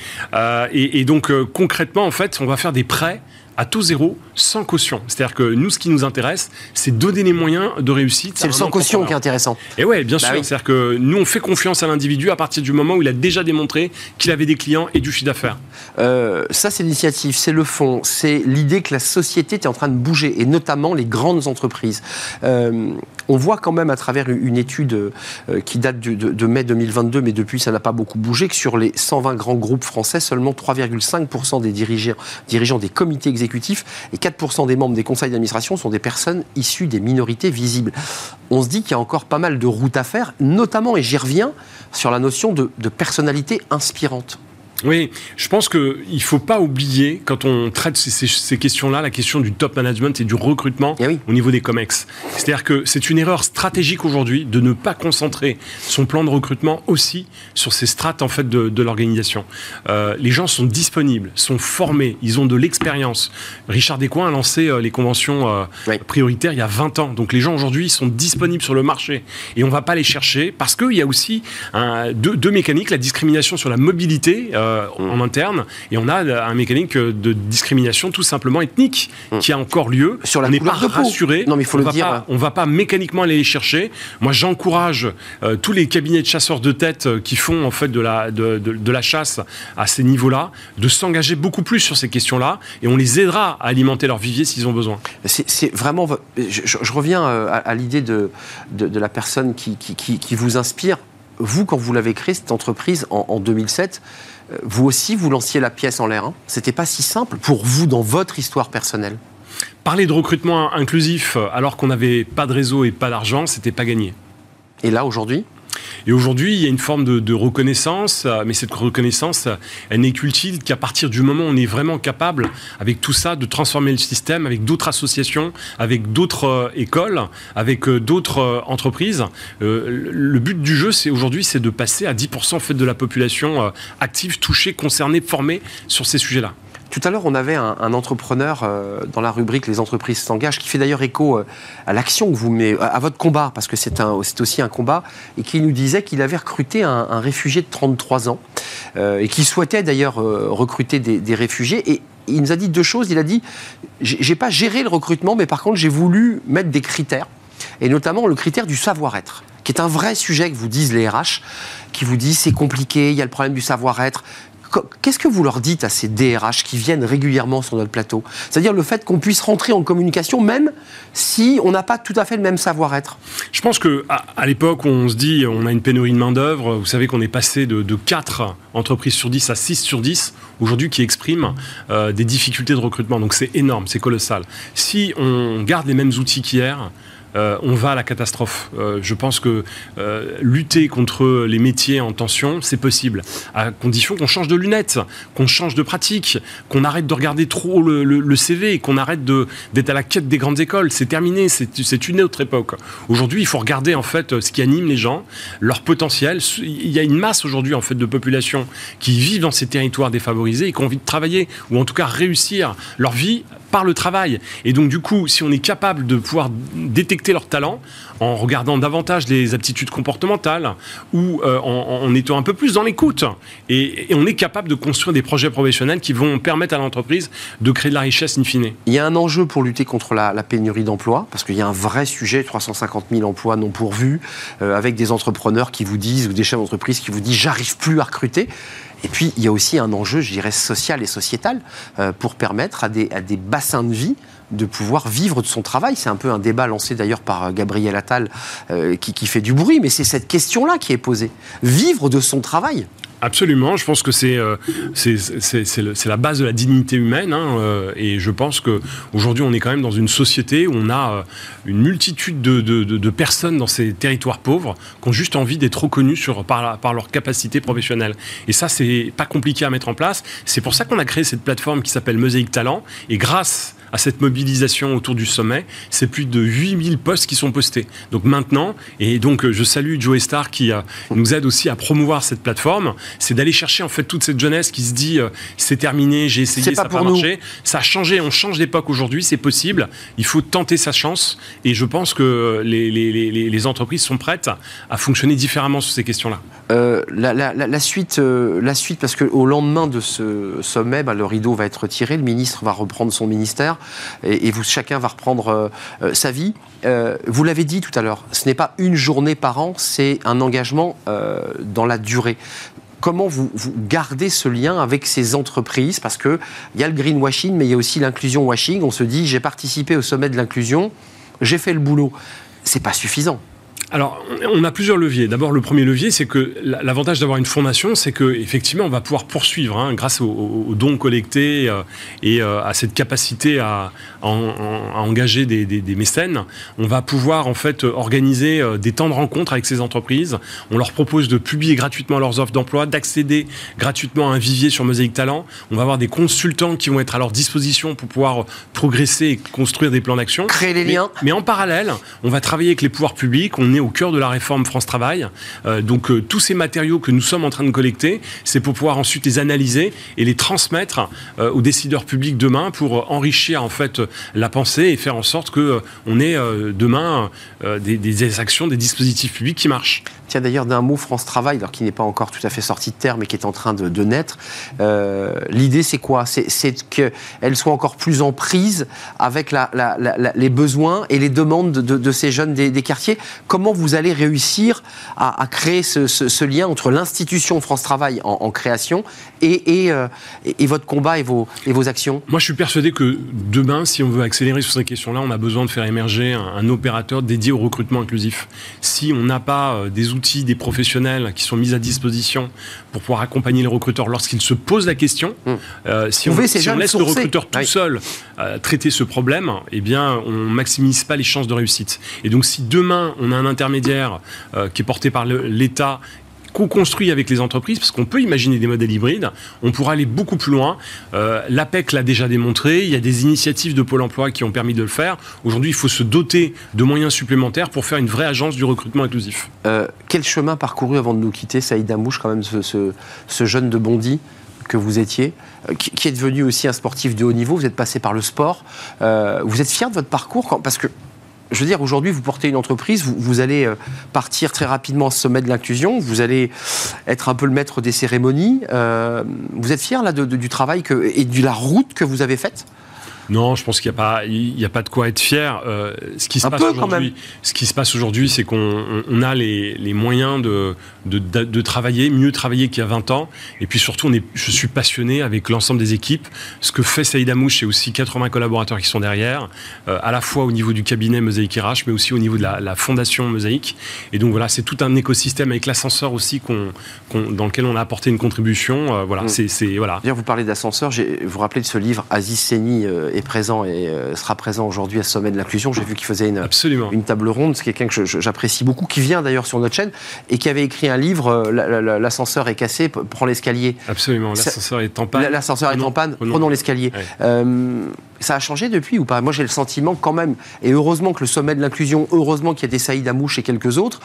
et, et donc concrètement, en fait, on va faire des prêts à taux zéro, sans caution. C'est-à-dire que nous, ce qui nous intéresse, c'est donner les moyens de réussite. C'est le sans caution qui est intéressant. Et ouais, bien bah sûr. C'est-à-dire que nous, on fait confiance à l'individu à partir du moment où il a déjà démontré qu'il avait des clients et du chiffre d'affaires. Euh, ça, c'est l'initiative, c'est le fond, c'est l'idée que la société est en train de bouger, et notamment les grandes entreprises. Euh, on voit quand même à travers une étude euh, qui date de, de, mai 2022, mais depuis ça n'a pas beaucoup bougé, que sur les 120 grands groupes français, seulement 3,5% des dirigeants, dirigeants des comités exécutifs et 4% des membres des conseils d'administration sont des personnes issues des minorités visibles. On se dit qu'il y a encore pas mal de routes à faire, notamment, et j'y reviens, sur la notion de, de personnalité inspirante. Oui, je pense qu'il ne faut pas oublier, quand on traite ces, questions-là, la question du top management et du recrutement eh au niveau des COMEX. C'est-à-dire que c'est une erreur stratégique aujourd'hui de ne pas concentrer son plan de recrutement aussi sur ces strates en fait, de, l'organisation. Euh, les gens sont disponibles, sont formés, ils ont de l'expérience. Richard Descoings a lancé euh, les conventions euh, prioritaires il y a 20 ans. Donc les gens aujourd'hui sont disponibles sur le marché et on ne va pas les chercher parce qu'il y a aussi deux, mécaniques, la discrimination sur la mobilité. Euh, en interne, et on a un mécanique de discrimination tout simplement ethnique mm. qui a encore lieu. Sur la on n'est pas rassuré. Non, mais il faut on le dire. Pas, on va pas mécaniquement aller les chercher. Moi, j'encourage euh, tous les cabinets de chasseurs de tête euh, qui font en fait de la, de, de, la chasse à ces niveaux-là, de s'engager beaucoup plus sur ces questions-là, et on les aidera à alimenter leur vivier s'ils ont besoin. C'est vraiment. Je, reviens à, l'idée de, de, la personne qui, qui, qui, vous inspire. Vous, quand vous l'avez créée, cette entreprise, en, en 2007, euh, vous aussi, vous lanciez la pièce en l'air. Hein. C'était pas si simple pour vous dans votre histoire personnelle. Parler de recrutement inclusif euh, alors qu'on n'avait pas de réseau et pas d'argent, c'était pas gagné. Et là, aujourd'hui? Et aujourd'hui, il y a une forme de, reconnaissance, euh, mais cette reconnaissance, elle n'est qu'utile qu'à partir du moment où on est vraiment capable, avec tout ça, de transformer le système, avec d'autres associations, avec d'autres euh, écoles, avec euh, d'autres entreprises. le but du jeu, c'est aujourd'hui, c'est de passer à 10% en fait, de la population active, touchée, concernée, formée sur ces sujets-là. Tout à l'heure, on avait un, entrepreneur euh, dans la rubrique Les entreprises s'engagent, qui fait d'ailleurs écho euh, à l'action que vous mettez, à votre combat, parce que c'est aussi un combat, et qui nous disait qu'il avait recruté un, réfugié de 33 ans, euh, et qui souhaitait d'ailleurs recruter des, réfugiés. Et il nous a dit deux choses. Il a dit j'ai pas géré le recrutement, mais par contre, j'ai voulu mettre des critères, et notamment le critère du savoir-être qui est un vrai sujet que vous disent les RH, qui vous disent c'est compliqué, il y a le problème du savoir-être, Qu'est-ce que vous leur dites à ces DRH qui viennent régulièrement sur notre plateau? C'est-à-dire le fait qu'on puisse rentrer en communication même si on n'a pas tout à fait le même savoir-être. Je pense que à, l'époque, on se dit on a une pénurie de main-d'œuvre. Vous savez qu'on est passé de, 4 entreprises sur 10 à 6 sur 10 aujourd'hui qui expriment euh, des difficultés de recrutement. Donc c'est énorme, c'est colossal. Si on garde les mêmes outils qu'hier, euh, on va à la catastrophe. Euh, je pense que euh, lutter contre les métiers en tension, c'est possible, à condition qu'on change de lunettes, qu'on change de pratique, qu'on arrête de regarder trop le, CV, qu'on arrête d'être à la quête des grandes écoles. C'est terminé, c'est une autre époque. Aujourd'hui, il faut regarder en fait ce qui anime les gens, leur potentiel. Il y a une masse aujourd'hui en fait de population qui vivent dans ces territoires défavorisés et qui ont envie de travailler ou en tout cas réussir leur vie par le travail. Et donc du coup, si on est capable de pouvoir détecter leur talent en regardant davantage les aptitudes comportementales ou euh, en, étant un peu plus dans l'écoute. Et, on est capable de construire des projets professionnels qui vont permettre à l'entreprise de créer de la richesse in fine. Il y a un enjeu pour lutter contre la, pénurie d'emplois, parce qu'il y a un vrai sujet, 350 000 emplois non pourvus, euh, avec des entrepreneurs qui vous disent, ou des chefs d'entreprise qui vous disent, j'arrive plus à recruter. Et puis, il y a aussi un enjeu, je dirais, social et sociétal euh, pour permettre à des, à des bassins de vie de pouvoir vivre de son travail. C'est un peu un débat lancé d'ailleurs par euh, Gabriel Attal euh, qui, fait du bruit, mais c'est cette question-là qui est posée. Vivre de son travail Absolument, je pense que c'est euh, la base de la dignité humaine hein, euh, et je pense qu'aujourd'hui on est quand même dans une société où on a une multitude de, de, de, personnes dans ces territoires pauvres qui ont juste envie d'être reconnus sur, par, par leur capacité professionnelle. Et ça c'est pas compliqué à mettre en place, c'est pour ça qu'on a créé cette plateforme qui s'appelle Mosaïque Talent et grâce à cette mobilisation autour du sommet, c'est plus de 8000 postes qui sont postés. Donc maintenant, et donc je salue Joe Star qui nous aide aussi à promouvoir cette plateforme, c'est d'aller chercher en fait toute cette jeunesse qui se dit euh, c'est terminé, j'ai essayé, ça n'a pas, marché. Ça a changé, on change d'époque aujourd'hui, c'est possible. Il faut tenter sa chance et je pense que les, les, entreprises sont prêtes à fonctionner différemment sur ces questions-là. Euh, la, suite, euh, la suite, parce qu'au lendemain de ce sommet, bah, le rideau va être retiré, le ministre va reprendre son ministère et, vous, chacun va reprendre sa vie. vous l'avez dit tout à l'heure, ce n'est pas une journée par an, c'est un engagement dans la durée comment vous, gardez ce lien avec ces entreprises? Parce qu'il y a le greenwashing, mais il y a aussi l'inclusion washing. On se dit, j'ai participé au sommet de l'inclusion, j'ai fait le boulot. C'est pas suffisant. Alors, on a plusieurs leviers. D'abord, le premier levier, c'est que l'avantage d'avoir une fondation, c'est que effectivement, on va pouvoir poursuivre, hein, grâce aux, dons collectés euh, et euh, à cette capacité à, engager des, mécènes, on va pouvoir en fait organiser euh, des temps de rencontre avec ces entreprises. On leur propose de publier gratuitement leurs offres d'emploi, d'accéder gratuitement à un vivier sur Mosaïque Talent. On va avoir des consultants qui vont être à leur disposition pour pouvoir progresser et construire des plans d'action. Créer les liens. Mais en parallèle, on va travailler avec les pouvoirs publics. On au cœur de la réforme France Travail. Euh, donc euh, tous ces matériaux que nous sommes en train de collecter, c'est pour pouvoir ensuite les analyser et les transmettre euh, aux décideurs publics demain pour enrichir en fait la pensée et faire en sorte que on ait demain des, des actions, des dispositifs publics qui marchent. D'ailleurs, d'un mot France Travail, alors qui n'est pas encore tout à fait sorti de terre, mais qui est en train de, naître. Euh, l'idée, c'est quoi? C'est qu'elle soit encore plus en prise avec les besoins et les demandes de, ces jeunes des, quartiers. Comment vous allez réussir à, créer ce, lien entre l'institution France Travail en, création euh, et, votre combat et vos, actions? Moi, je suis persuadé que demain, si on veut accélérer sur ces questions-là, on a besoin de faire émerger un, un opérateur dédié au recrutement inclusif. Si on n'a pas euh, des outils, des professionnels qui sont mis à disposition pour pouvoir accompagner les recruteurs lorsqu'ils se posent la question. Hum. Euh, si, on, laisse le recruteur tout seul euh, traiter ce problème, eh bien, on maximise pas les chances de réussite. Et donc, si demain on a un intermédiaire euh, qui est porté par l'État co-construit avec les entreprises, parce qu'on peut imaginer des modèles hybrides, on pourra aller beaucoup plus loin. Euh, L'APEC l'a déjà démontré, il y a des initiatives de Pôle emploi qui ont permis de le faire. Aujourd'hui, il faut se doter de moyens supplémentaires pour faire une vraie agence du recrutement inclusif. Euh, quel chemin parcouru avant de nous quitter, Saïd Amouche, quand même, ce, jeune de Bondy que vous étiez, euh, qui, est devenu aussi un sportif de haut niveau, vous êtes passé par le sport. vous êtes fier de votre parcours Parce que je veux dire, aujourd'hui, vous portez une entreprise, vous, allez euh, partir très rapidement au sommet de l'inclusion, vous allez être un peu le maître des cérémonies. Euh, vous êtes fier là, du travail et de la route que vous avez faite? Non, je pense qu'il n'y a, pas, il a pas de quoi être fier. Euh, ce, qui se passe aujourd'hui, ce qui se passe aujourd'hui, c'est qu'on a les, les moyens de, de, de, travailler, mieux travailler qu'il y a 20 ans. Et puis surtout, on est, je suis passionné avec l'ensemble des équipes. Ce que fait Saïd Amouche, c'est aussi 80 collaborateurs qui sont derrière, euh, à la fois au niveau du cabinet Mosaïque RH, mais aussi au niveau de la, la fondation Mosaïque. Et donc voilà, c'est tout un écosystème avec l'ascenseur aussi qu'on, dans lequel on a apporté une contribution. Euh, voilà, mm. c'est voilà. Vous parlez d'ascenseur, vous vous rappelez de ce livre Aziz Seni est présent et euh, sera présent aujourd'hui à ce sommet de l'inclusion. J'ai vu qu'il faisait une, une table ronde. C'est quelqu'un que j'apprécie beaucoup, qui vient d'ailleurs sur notre chaîne et qui avait écrit un livre euh, L'ascenseur est cassé, prends l'escalier. Absolument, l'ascenseur est en panne. L'ascenseur est en panne, prenons, l'escalier. Euh, ça a changé depuis ou pas? Moi j'ai le sentiment quand même, et heureusement que le sommet de l'inclusion, heureusement qu'il y a des Saïd Amouche et quelques autres,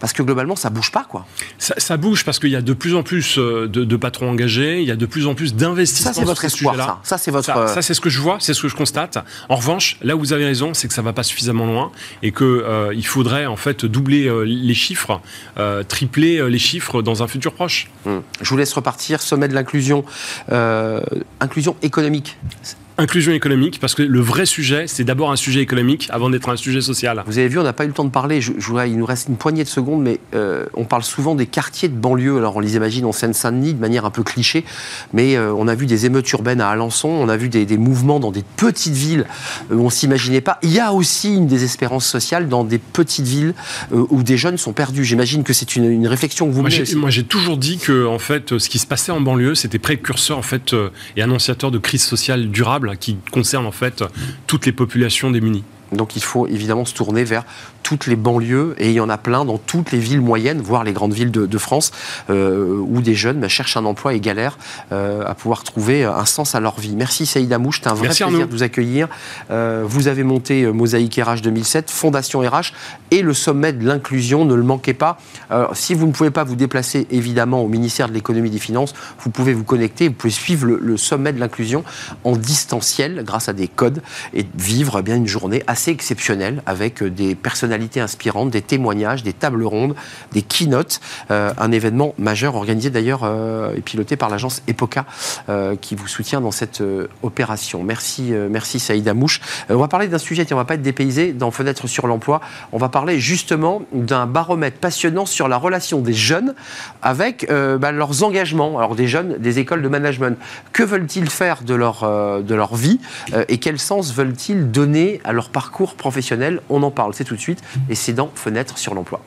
parce que globalement ça bouge pas quoi. Ça, bouge parce qu'il y a de plus en plus de, de, patrons engagés, il y a de plus en plus d'investissements. Ça c'est votre espoir, ça. ça c'est votre. Ça, c'est ce que je vois, c'est ce que je constate. En revanche, là où vous avez raison, c'est que ça va pas suffisamment loin et qu'il euh, il faudrait en fait doubler euh, les chiffres, euh, tripler les chiffres dans un futur proche. Hum. Je vous laisse repartir. Sommet de l'inclusion, inclusion économique. Inclusion économique, parce que le vrai sujet, c'est d'abord un sujet économique avant d'être un sujet social. Vous avez vu, on n'a pas eu le temps de parler. Je, il nous reste une poignée de secondes, mais euh, on parle souvent des quartiers de banlieue. Alors on les imagine en Seine-Saint-Denis de manière un peu cliché, mais euh, on a vu des émeutes urbaines à Alençon, on a vu des, mouvements dans des petites villes où on s'imaginait pas. Il y a aussi une désespérance sociale dans des petites villes euh, où des jeunes sont perdus. J'imagine que c'est une, réflexion que vous menez. Moi, j'ai toujours dit que en fait, ce qui se passait en banlieue, c'était précurseur en fait et annonciateur de crise sociale durable qui concerne en fait toutes les populations démunies. Donc il faut évidemment se tourner vers toutes les banlieues, et il y en a plein dans toutes les villes moyennes, voire les grandes villes de, France, euh, où des jeunes bah, cherchent un emploi et galèrent euh, à pouvoir trouver un sens à leur vie. Merci Saïd Amouche, c'était un vrai plaisir de vous accueillir. Euh, vous avez monté Mosaïque RH 2007, Fondation RH et le sommet de l'inclusion, ne le manquez pas. si vous ne pouvez pas vous déplacer évidemment au ministère de l'économie et des finances, vous pouvez vous connecter, vous pouvez suivre le, sommet de l'inclusion en distanciel grâce à des codes et vivre eh bien une journée assez exceptionnelle avec des personnalités inspirantes, des témoignages, des tables rondes, des keynotes. Euh, un événement majeur organisé d'ailleurs euh, et piloté par l'agence EPOCA euh, qui vous soutient dans cette opération. Merci, merci Saïd Amouche. on va parler d'un sujet, on ne va pas être dépaysé dans Fenêtre sur l'emploi. On va parler justement d'un baromètre passionnant sur la relation des jeunes avec bah, leurs engagements. Alors des jeunes des écoles de management. Que veulent-ils faire de leur, de leur vie et quel sens veulent-ils donner à leur parcours professionnel On en parle, c'est tout de suite et c'est dans Fenêtre sur l'emploi.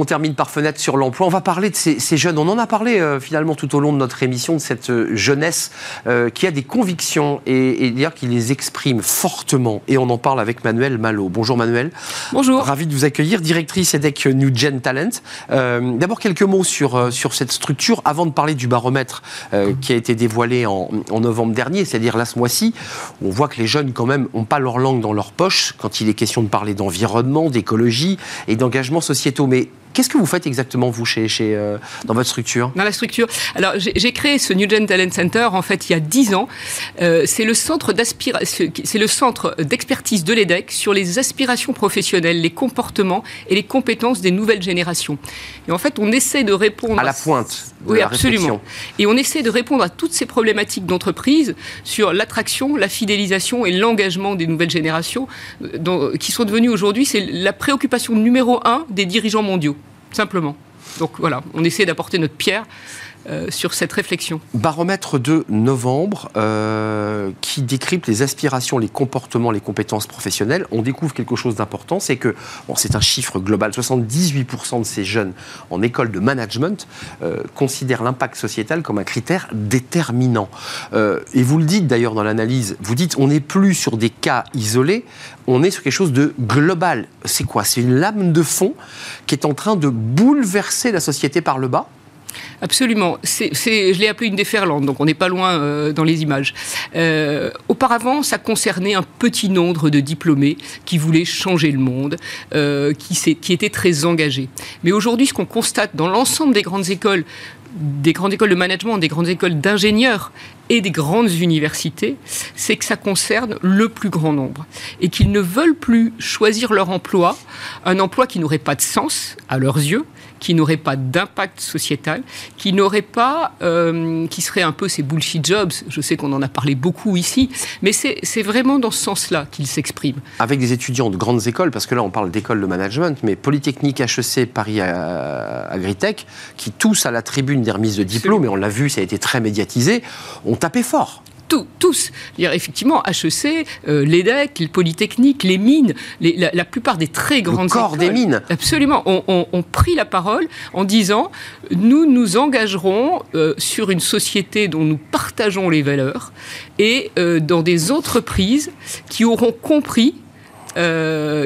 On termine par fenêtre sur l'emploi. On va parler de ces, jeunes. On en a parlé euh, finalement tout au long de notre émission, de cette euh, jeunesse euh, qui a des convictions et, et dire qui les exprime fortement. Et on en parle avec Manuel Malo. Bonjour Manuel. Bonjour. Ravi de vous accueillir, directrice EDEC New Gen Talent. D'abord quelques mots sur, sur cette structure avant de parler du baromètre qui a été dévoilé en, en novembre dernier, c'est-à-dire là ce mois-ci. On voit que les jeunes quand même n'ont pas leur langue dans leur poche quand il est question de parler d'environnement, d'écologie et d'engagement sociétaux. Mais Qu'est-ce que vous faites exactement, vous, chez, chez, euh, dans votre structure? Dans la structure. Alors, j'ai créé ce New Gen Talent Center, en fait, il y a 10 ans. Euh, c'est le centre c'est le centre d'expertise de l'EDEC sur les aspirations professionnelles, les comportements et les compétences des nouvelles générations. Et en fait, on essaie de répondre... À la pointe de Oui, la absolument. Et on essaie de répondre à toutes ces problématiques d'entreprise sur l'attraction, la fidélisation et l'engagement des nouvelles générations, euh, qui sont devenues aujourd'hui, c'est la préoccupation numéro un des dirigeants mondiaux simplement. Donc voilà, on essaie d'apporter notre pierre euh, sur cette réflexion. Baromètre de novembre euh, qui décrypte les aspirations, les comportements, les compétences professionnelles. On découvre quelque chose d'important, c'est que, bon, c'est un chiffre global, 78% de ces jeunes en école de management euh, considèrent l'impact sociétal comme un critère déterminant. et vous le dites d'ailleurs dans l'analyse, vous dites on n'est plus sur des cas isolés, on est sur quelque chose de global. C'est quoi? C'est une lame de fond qui est en train de bouleverser la société par le bas? Absolument. C'est, je l'ai appelé une déferlante, donc on n'est pas loin euh, dans les images. Euh, auparavant, ça concernait un petit nombre de diplômés qui voulaient changer le monde, euh, qui, qui étaient très engagés. Mais aujourd'hui, ce qu'on constate dans l'ensemble des grandes écoles, des grandes écoles de management, des grandes écoles d'ingénieurs et des grandes universités, c'est que ça concerne le plus grand nombre et qu'ils ne veulent plus choisir leur emploi, un emploi qui n'aurait pas de sens à leurs yeux, qui n'aurait pas d'impact sociétal, qui n'aurait pas, euh, qui serait un peu ces bullshit jobs. Je sais qu'on en a parlé beaucoup ici, mais c'est vraiment dans ce sens-là qu'il s'exprime. Avec des étudiants de grandes écoles, parce que là on parle d'écoles de management, mais Polytechnique, HEC, Paris euh, Agritech, qui tous à la tribune des remises de diplômes, et on l'a vu, ça a été très médiatisé, ont tapé fort tous. effectivement, HEC, euh, l'EDEC, le Polytechnique, les mines, la, plupart des très grandes le corps des mines. Absolument, ont, pris la parole en disant nous nous engagerons euh, sur une société dont nous partageons les valeurs et euh, dans des entreprises qui auront compris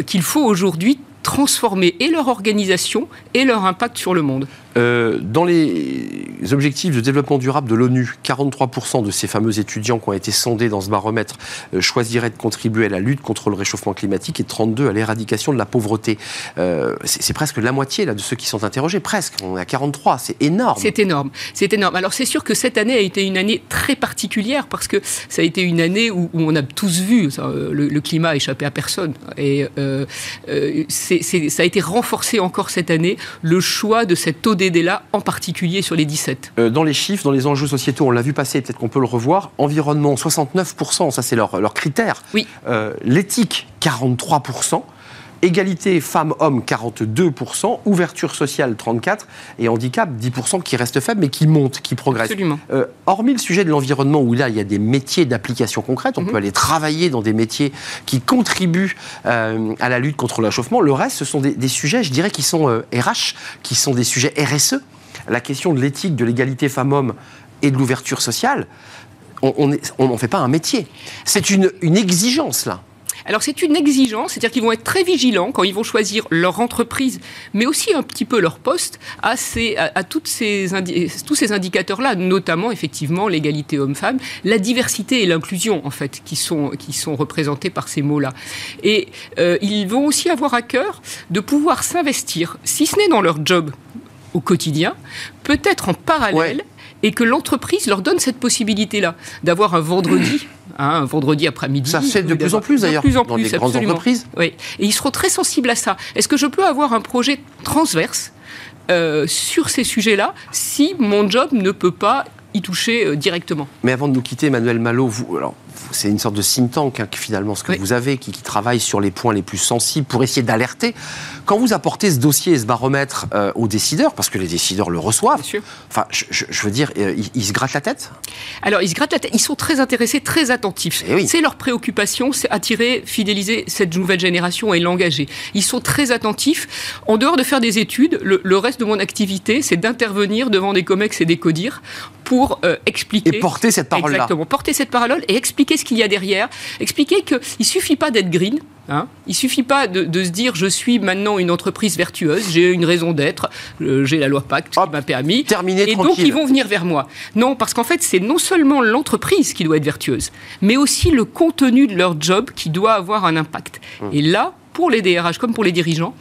qu'il faut aujourd'hui transformer et leur organisation et leur impact sur le monde. Euh, dans les objectifs de développement durable de l'ONU, 43% de ces fameux étudiants qui ont été sondés dans ce baromètre euh, choisiraient de contribuer à la lutte contre le réchauffement climatique et 32 à l'éradication de la pauvreté. Euh, c'est presque la moitié là, de ceux qui sont interrogés, presque. On est à 43, c'est énorme. C'est énorme, c'est énorme. Alors c'est sûr que cette année a été une année très particulière parce que ça a été une année où, on a tous vu le, climat a échappé à personne et ça a été renforcé encore cette année le choix de cette taux là en particulier sur les 17 euh, Dans les chiffres, dans les enjeux sociétaux, on l'a vu passer, peut-être qu'on peut le revoir. Environnement, 69%, ça c'est leur, leur critère. Oui. Euh, l'éthique, 43%. Égalité femmes-hommes, 42%, ouverture sociale, 34%, et handicap, 10% qui reste faible, mais qui monte, qui progresse. Absolument. Euh, hormis le sujet de l'environnement, où là, il y a des métiers d'application concrète, on mhm. peut aller travailler dans des métiers qui contribuent euh, à la lutte contre le réchauffement, le reste, ce sont des, sujets, je dirais, qui sont RH, euh, qui sont des sujets RSE. La question de l'éthique, de l'égalité femmes-hommes et de l'ouverture sociale, on n'en fait pas un métier. C'est une, une exigence, là. Alors c'est une exigence, c'est-à-dire qu'ils vont être très vigilants quand ils vont choisir leur entreprise, mais aussi un petit peu leur poste à, ces, à, toutes ces tous ces indicateurs-là, notamment effectivement l'égalité homme-femme, la diversité et l'inclusion en fait qui sont, qui sont représentés par ces mots-là. Et euh, ils vont aussi avoir à cœur de pouvoir s'investir, si ce n'est dans leur job au quotidien, peut-être en parallèle et que l'entreprise leur donne cette possibilité-là d'avoir un vendredi, hein, un vendredi après-midi. Ça c'est de plus en plus d'ailleurs dans les grandes entreprises. Oui, et ils seront très sensibles à ça. Est-ce que je peux avoir un projet transverse euh, sur ces sujets-là si mon job ne peut pas y toucher euh, directement? Mais avant de nous quitter, Emmanuel Malo, vous, alors, c'est une sorte de think tank hein, finalement ce que vous avez, qui, travaille sur les points les plus sensibles pour essayer d'alerter. Quand vous apportez ce dossier et ce baromètre euh, aux décideurs, parce que les décideurs le reçoivent, enfin, je, veux dire, euh, ils, se grattent la tête? Alors, ils se grattent la tête. Ils sont très intéressés, très attentifs. Eh c'est leur préoccupation, c'est attirer, fidéliser cette nouvelle génération et l'engager. Ils sont très attentifs. En dehors de faire des études, le, reste de mon activité, c'est d'intervenir devant des COMEX et des CODIR pour euh, expliquer. Et porter cette parole-là. Exactement, porter cette parole et expliquer ce qu'il y a derrière, expliquer qu'il ne suffit pas d'être green, Hein il suffit pas de, se dire je suis maintenant une entreprise vertueuse, j'ai une raison d'être, euh, j'ai la loi Pacte qui m'a permis, terminé, et donc ils vont venir vers moi. Non, parce qu'en fait c'est non seulement l'entreprise qui doit être vertueuse, mais aussi le contenu de leur job qui doit avoir un impact. Hum. Et là, pour les DRH comme pour les dirigeants,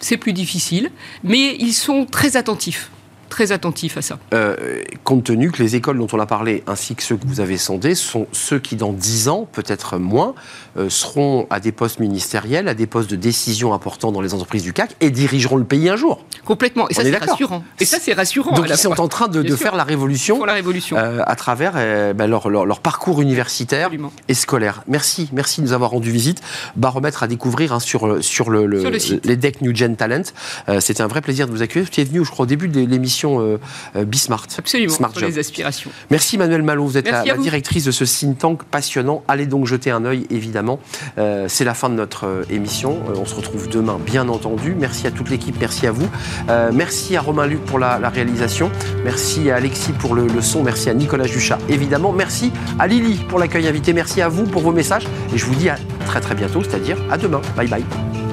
c'est plus difficile, mais ils sont très attentifs très attentif à ça. Euh, compte tenu que les écoles dont on a parlé, ainsi que ceux que vous avez sondés, sont ceux qui, dans 10 ans, peut-être moins, euh, seront à des postes ministériels, à des postes de décision importants dans les entreprises du CAC et dirigeront le pays un jour. Complètement. Et ça, c'est rassurant. Et ça, c'est rassurant. Donc, ils sont en train de, faire la révolution, la révolution. Euh, à travers ben, leur, leur, parcours universitaire et scolaire. Merci, merci de nous avoir rendu visite. Baromètre à découvrir hein, sur, sur, le, les decks New Gen Talent. C'était un vrai plaisir de vous accueillir. Vous êtes venu, je crois, au début de l'émission euh, euh, Bismart. Absolument, Smart les aspirations. Merci Manuel Malo, vous êtes la, directrice de ce think tank passionnant. Allez donc jeter un œil, évidemment. Euh, c'est la fin de notre émission. on se retrouve demain, bien entendu. Merci à toute l'équipe, merci à vous. merci à Romain Luc pour la, réalisation. Merci à Alexis pour le, le, son. Merci à Nicolas Juchat, évidemment. Merci à Lily pour l'accueil invité. Merci à vous pour vos messages. Et je vous dis à très très bientôt, c'est-à-dire à demain. Bye bye.